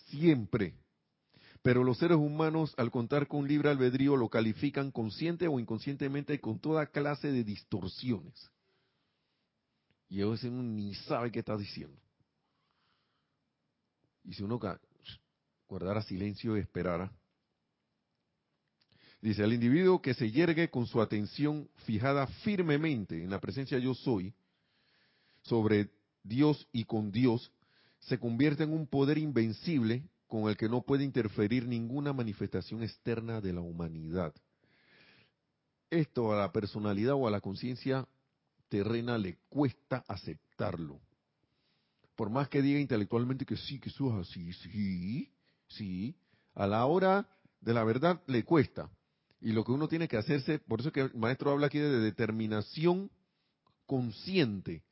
Siempre. Pero los seres humanos, al contar con libre albedrío, lo califican consciente o inconscientemente con toda clase de distorsiones. Y a veces uno ni sabe qué está diciendo. Y si uno guardara silencio y esperara, Dice, al individuo que se yergue con su atención fijada firmemente en la presencia yo soy, sobre Dios y con Dios, se convierte en un poder invencible con el que no puede interferir ninguna manifestación externa de la humanidad. Esto a la personalidad o a la conciencia terrena le cuesta aceptarlo. Por más que diga intelectualmente que sí, que eso es así, sí, sí, a la hora de la verdad le cuesta. Y lo que uno tiene que hacerse, por eso que el maestro habla aquí de determinación consciente,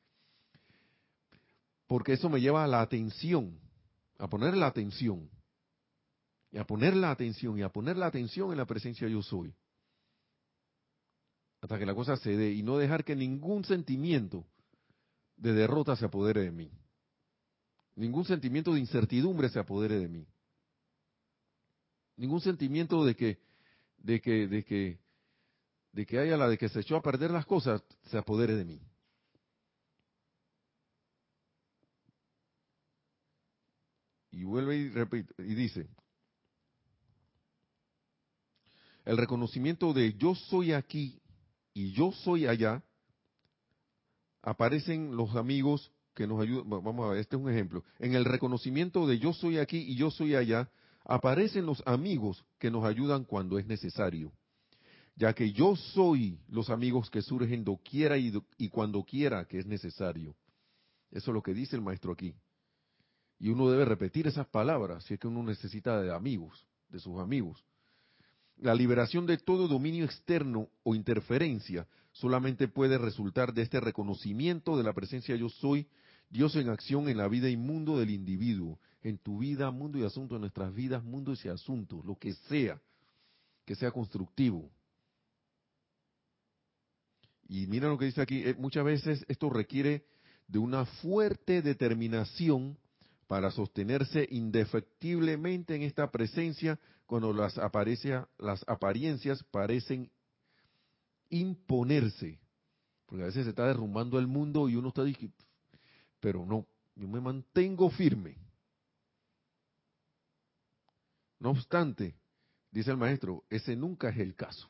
porque eso me lleva a la atención, a poner la atención, y a poner la atención, y a poner la atención en la presencia yo soy, hasta que la cosa se dé, y no dejar que ningún sentimiento de derrota se apodere de mí, ningún sentimiento de incertidumbre se apodere de mí, ningún sentimiento de que de que, de que, de que haya la de que se echó a perder las cosas, se apodere de mí. Y vuelve y y dice, el reconocimiento de yo soy aquí y yo soy allá, aparecen los amigos que nos ayudan, vamos a ver, este es un ejemplo, en el reconocimiento de yo soy aquí y yo soy allá, aparecen los amigos que nos ayudan cuando es necesario, ya que yo soy los amigos que surgen doquiera y, y cuando quiera que es necesario. Eso es lo que dice el maestro aquí. Y uno debe repetir esas palabras si es que uno necesita de amigos, de sus amigos. La liberación de todo dominio externo o interferencia solamente puede resultar de este reconocimiento de la presencia yo soy, Dios en acción en la vida y mundo del individuo, en tu vida, mundo y asunto, en nuestras vidas, mundo y asuntos, lo que sea, que sea constructivo. Y mira lo que dice aquí, eh, muchas veces esto requiere de una fuerte determinación para sostenerse indefectiblemente en esta presencia cuando las, las apariencias parecen imponerse. Porque a veces se está derrumbando el mundo y uno está diciendo, pero no, yo me mantengo firme. No obstante, dice el maestro, ese nunca es el caso.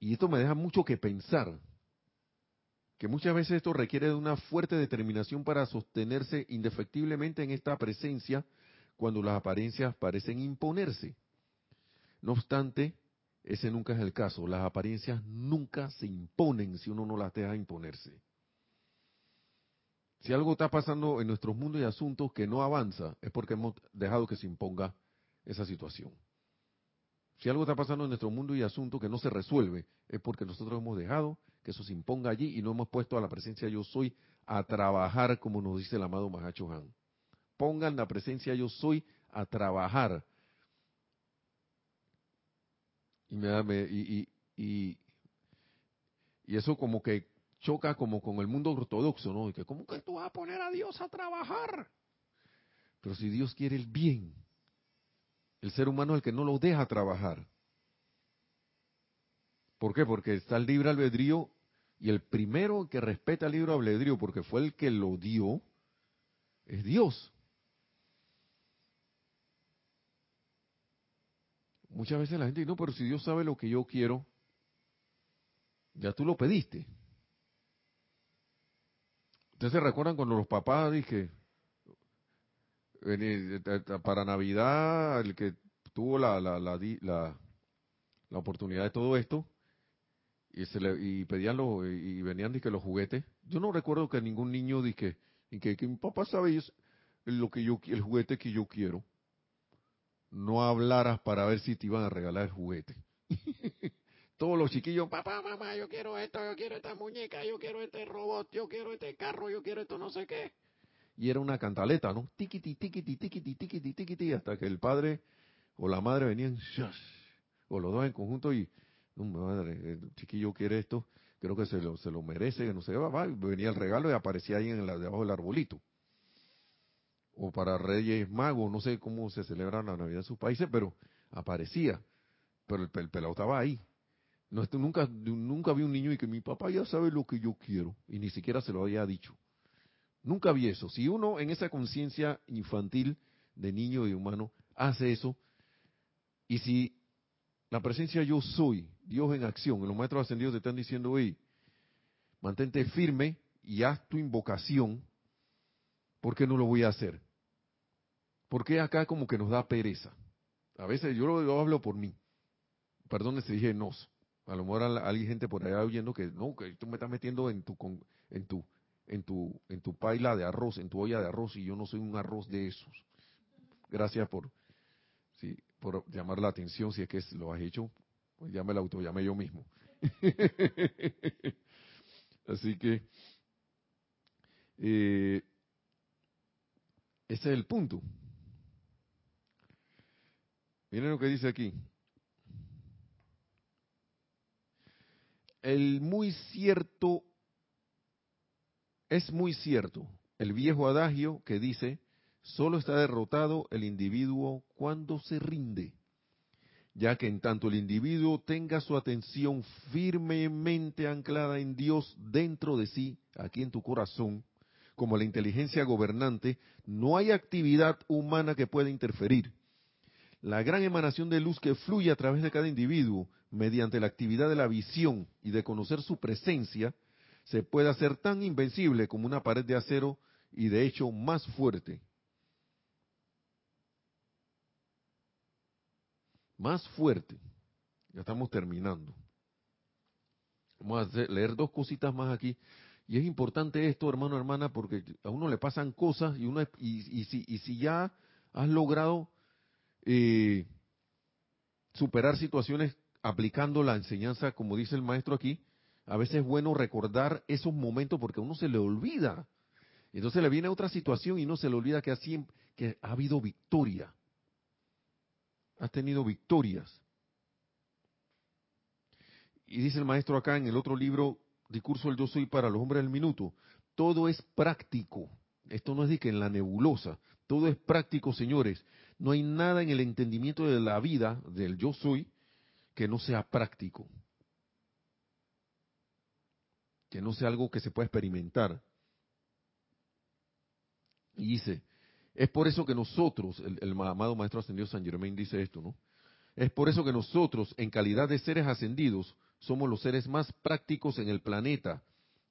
Y esto me deja mucho que pensar, que muchas veces esto requiere de una fuerte determinación para sostenerse indefectiblemente en esta presencia cuando las apariencias parecen imponerse. No obstante, ese nunca es el caso. Las apariencias nunca se imponen si uno no las deja imponerse. Si algo está pasando en nuestros mundos y asuntos que no avanza, es porque hemos dejado que se imponga esa situación. Si algo está pasando en nuestro mundo y asuntos que no se resuelve, es porque nosotros hemos dejado que eso se imponga allí y no hemos puesto a la presencia yo soy a trabajar, como nos dice el amado Mahacho Han. Pongan la presencia yo soy a trabajar. Y, eso como que choca como con el mundo ortodoxo, ¿no? Y que, ¿cómo que tú vas a poner a Dios a trabajar? Pero si Dios quiere el bien, el ser humano es el que no lo deja trabajar. ¿Por qué? Porque está el libre albedrío y el primero que respeta el libre albedrío, porque fue el que lo dio, es Dios. Muchas veces la gente dice, no, pero si Dios sabe lo que yo quiero, ya tú lo pediste. ¿Ustedes se recuerdan cuando los papás dije, para Navidad, el que tuvo la, la, la, la, oportunidad de todo esto, y, se le, y pedían los, y venían que los juguetes. Yo no recuerdo que ningún niño dije que, que mi papá sabe lo que yo, el juguete que yo quiero. No hablaras para ver si te iban a regalar el juguete. *laughs* Todos los chiquillos, papá, mamá, yo quiero esto, yo quiero esta muñeca, yo quiero este robot, yo quiero este carro, yo quiero esto no sé qué. Y era una cantaleta, ¿no? Tiquiti, tiquiti, tiquiti, tiquiti, tiquiti, hasta que el padre o la madre venían, o los dos en conjunto y, no, madre, el chiquillo quiere esto, creo que se lo, se lo merece, no sé, va, va, venía el regalo y aparecía ahí en la, debajo del arbolito. O para Reyes Magos, no sé cómo se celebra la Navidad en sus países, pero aparecía. Pero el, pelado estaba ahí. No, nunca, nunca vi un niño y que mi papá ya sabe lo que yo quiero y ni siquiera se lo había dicho. Nunca vi eso. Si uno en esa conciencia infantil de niño y humano hace eso, y si la presencia yo soy, Dios en acción, los maestros ascendidos te están diciendo, oye, mantente firme y haz tu invocación, ¿por qué no lo voy a hacer? Porque acá como que nos da pereza. A veces yo lo, hablo por mí. Perdón si dije nos. A lo mejor hay gente por allá oyendo que no, que tú me estás metiendo en tu en tu en tu en tu paila de arroz, en tu olla de arroz y yo no soy un arroz de esos. Gracias por sí, por llamar la atención si es que lo has hecho, pues ya me la autollamé yo mismo. *laughs* Así que eh, ese es el punto. Miren lo que dice aquí. El muy cierto, es muy cierto, el viejo adagio que dice, Solo está derrotado el individuo cuando se rinde, ya que en tanto el individuo tenga su atención firmemente anclada en Dios dentro de sí, aquí en tu corazón, como la inteligencia gobernante, no hay actividad humana que pueda interferir. La gran emanación de luz que fluye a través de cada individuo, mediante la actividad de la visión y de conocer su presencia, se puede hacer tan invencible como una pared de acero y de hecho más fuerte. más fuerte. Ya estamos terminando. Vamos a leer dos cositas más aquí. Y es importante esto, hermano, hermana, porque a uno le pasan cosas y, uno, y, si, ya has logrado eh, superar situaciones aplicando la enseñanza, como dice el maestro aquí, a veces es bueno recordar esos momentos porque a uno se le olvida. Entonces le viene otra situación y no se le olvida que, que ha habido victoria has tenido victorias. Y dice el maestro acá en el otro libro, Discurso del Yo Soy para los Hombres del Minuto, todo es práctico. Esto no es de que en la nebulosa, todo es práctico, señores. No hay nada en el entendimiento de la vida del Yo Soy que no sea práctico. Que no sea algo que se pueda experimentar. Y dice, es por eso que nosotros, el, amado Maestro Ascendido San Germain dice esto, ¿no? Es por eso que nosotros, en calidad de seres ascendidos, somos los seres más prácticos en el planeta.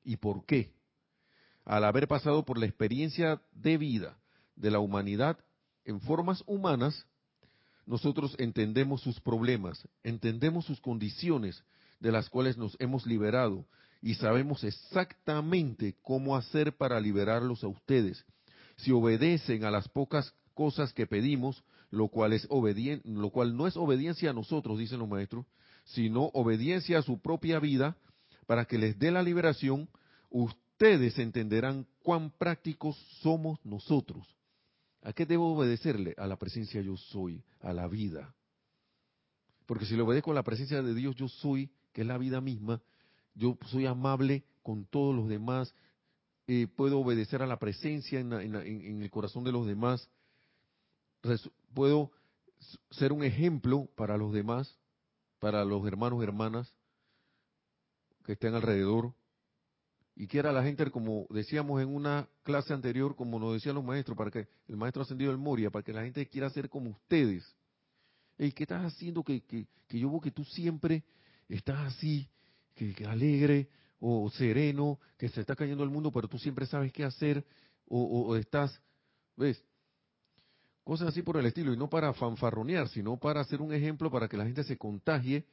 ¿Y por qué? Al haber pasado por la experiencia de vida de la humanidad en formas humanas, nosotros entendemos sus problemas, entendemos sus condiciones de las cuales nos hemos liberado y sabemos exactamente cómo hacer para liberarlos a ustedes si obedecen a las pocas cosas que pedimos, lo cual, es lo cual no es obediencia a nosotros, dicen los maestros, sino obediencia a su propia vida, para que les dé la liberación, ustedes entenderán cuán prácticos somos nosotros. ¿A qué debo obedecerle? A la presencia yo soy, a la vida. Porque si le obedezco a la presencia de Dios yo soy, que es la vida misma, yo soy amable con todos los demás, eh, puedo obedecer a la presencia en, el corazón de los demás, puedo ser un ejemplo para los demás, para los hermanos y hermanas que estén alrededor. Y quiera la gente, como decíamos en una clase anterior, como nos decían los maestros, para que el maestro ascendido del Moria, para que la gente quiera ser como ustedes. ¿Y ¿qué estás haciendo que, que, yo veo que tú siempre estás así, que alegre, o sereno, que se está cayendo el mundo, pero tú siempre sabes qué hacer, o, estás, ¿ves? Cosas así por el estilo, y no para fanfarronear, sino para hacer un ejemplo para que la gente se contagie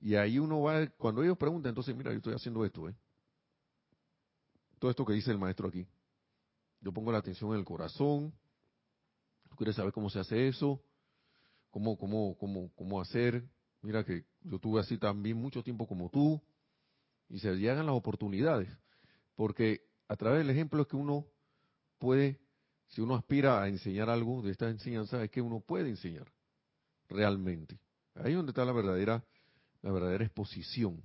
Y ahí uno va, cuando ellos preguntan, entonces, mira, yo estoy haciendo esto, ¿eh? Todo esto que dice el maestro aquí. Yo pongo la atención en el corazón. Tú quieres saber cómo se hace eso, cómo, cómo, cómo, cómo hacer. Mira que yo tuve así también mucho tiempo como tú. Y se llegan las oportunidades. Porque a través del ejemplo es que uno puede, si uno aspira a enseñar algo de esta enseñanza, es que uno puede enseñar realmente. Ahí es donde está la verdadera, la verdadera exposición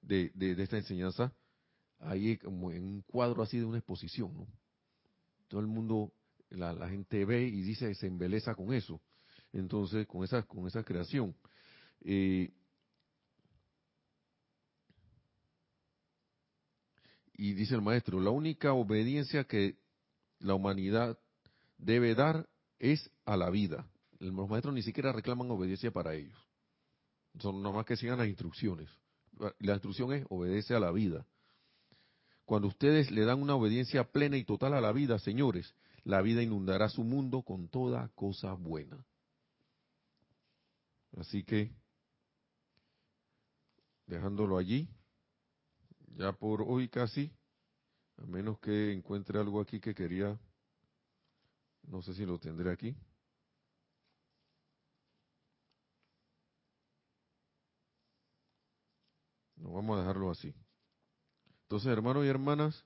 de, de, esta enseñanza. Ahí como en un cuadro así de una exposición, ¿no? Todo el mundo, la, la gente ve y dice, se embeleza con eso. Entonces, con esa, con esa creación. Eh, y dice el maestro, la única obediencia que la humanidad debe dar es a la vida. Los maestros ni siquiera reclaman obediencia para ellos. Son nada más que sigan las instrucciones. La instrucción es obedece a la vida. Cuando ustedes le dan una obediencia plena y total a la vida, señores, la vida inundará su mundo con toda cosa buena. Así que, dejándolo allí, ya por hoy casi, a menos que encuentre algo aquí que quería, no sé si lo tendré aquí. No, vamos a dejarlo así. Entonces, hermanos y hermanas,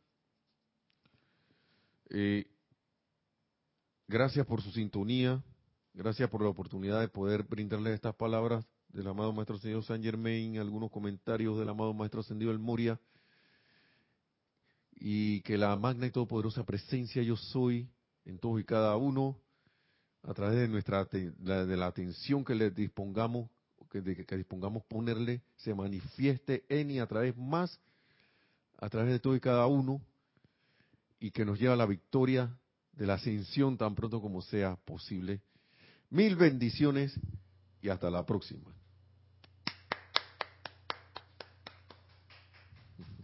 eh, gracias por su sintonía, gracias por la oportunidad de poder brindarles estas palabras del amado Maestro Señor San Germain, algunos comentarios del amado Maestro Ascendido El Moria, y que la magna y todopoderosa presencia yo soy en todos y cada uno, a través de nuestra de la atención que le dispongamos, que, que dispongamos ponerle, se manifieste en y a través más, a través de todo y cada uno, y que nos lleve a la victoria de la ascensión tan pronto como sea posible. Mil bendiciones y hasta la próxima.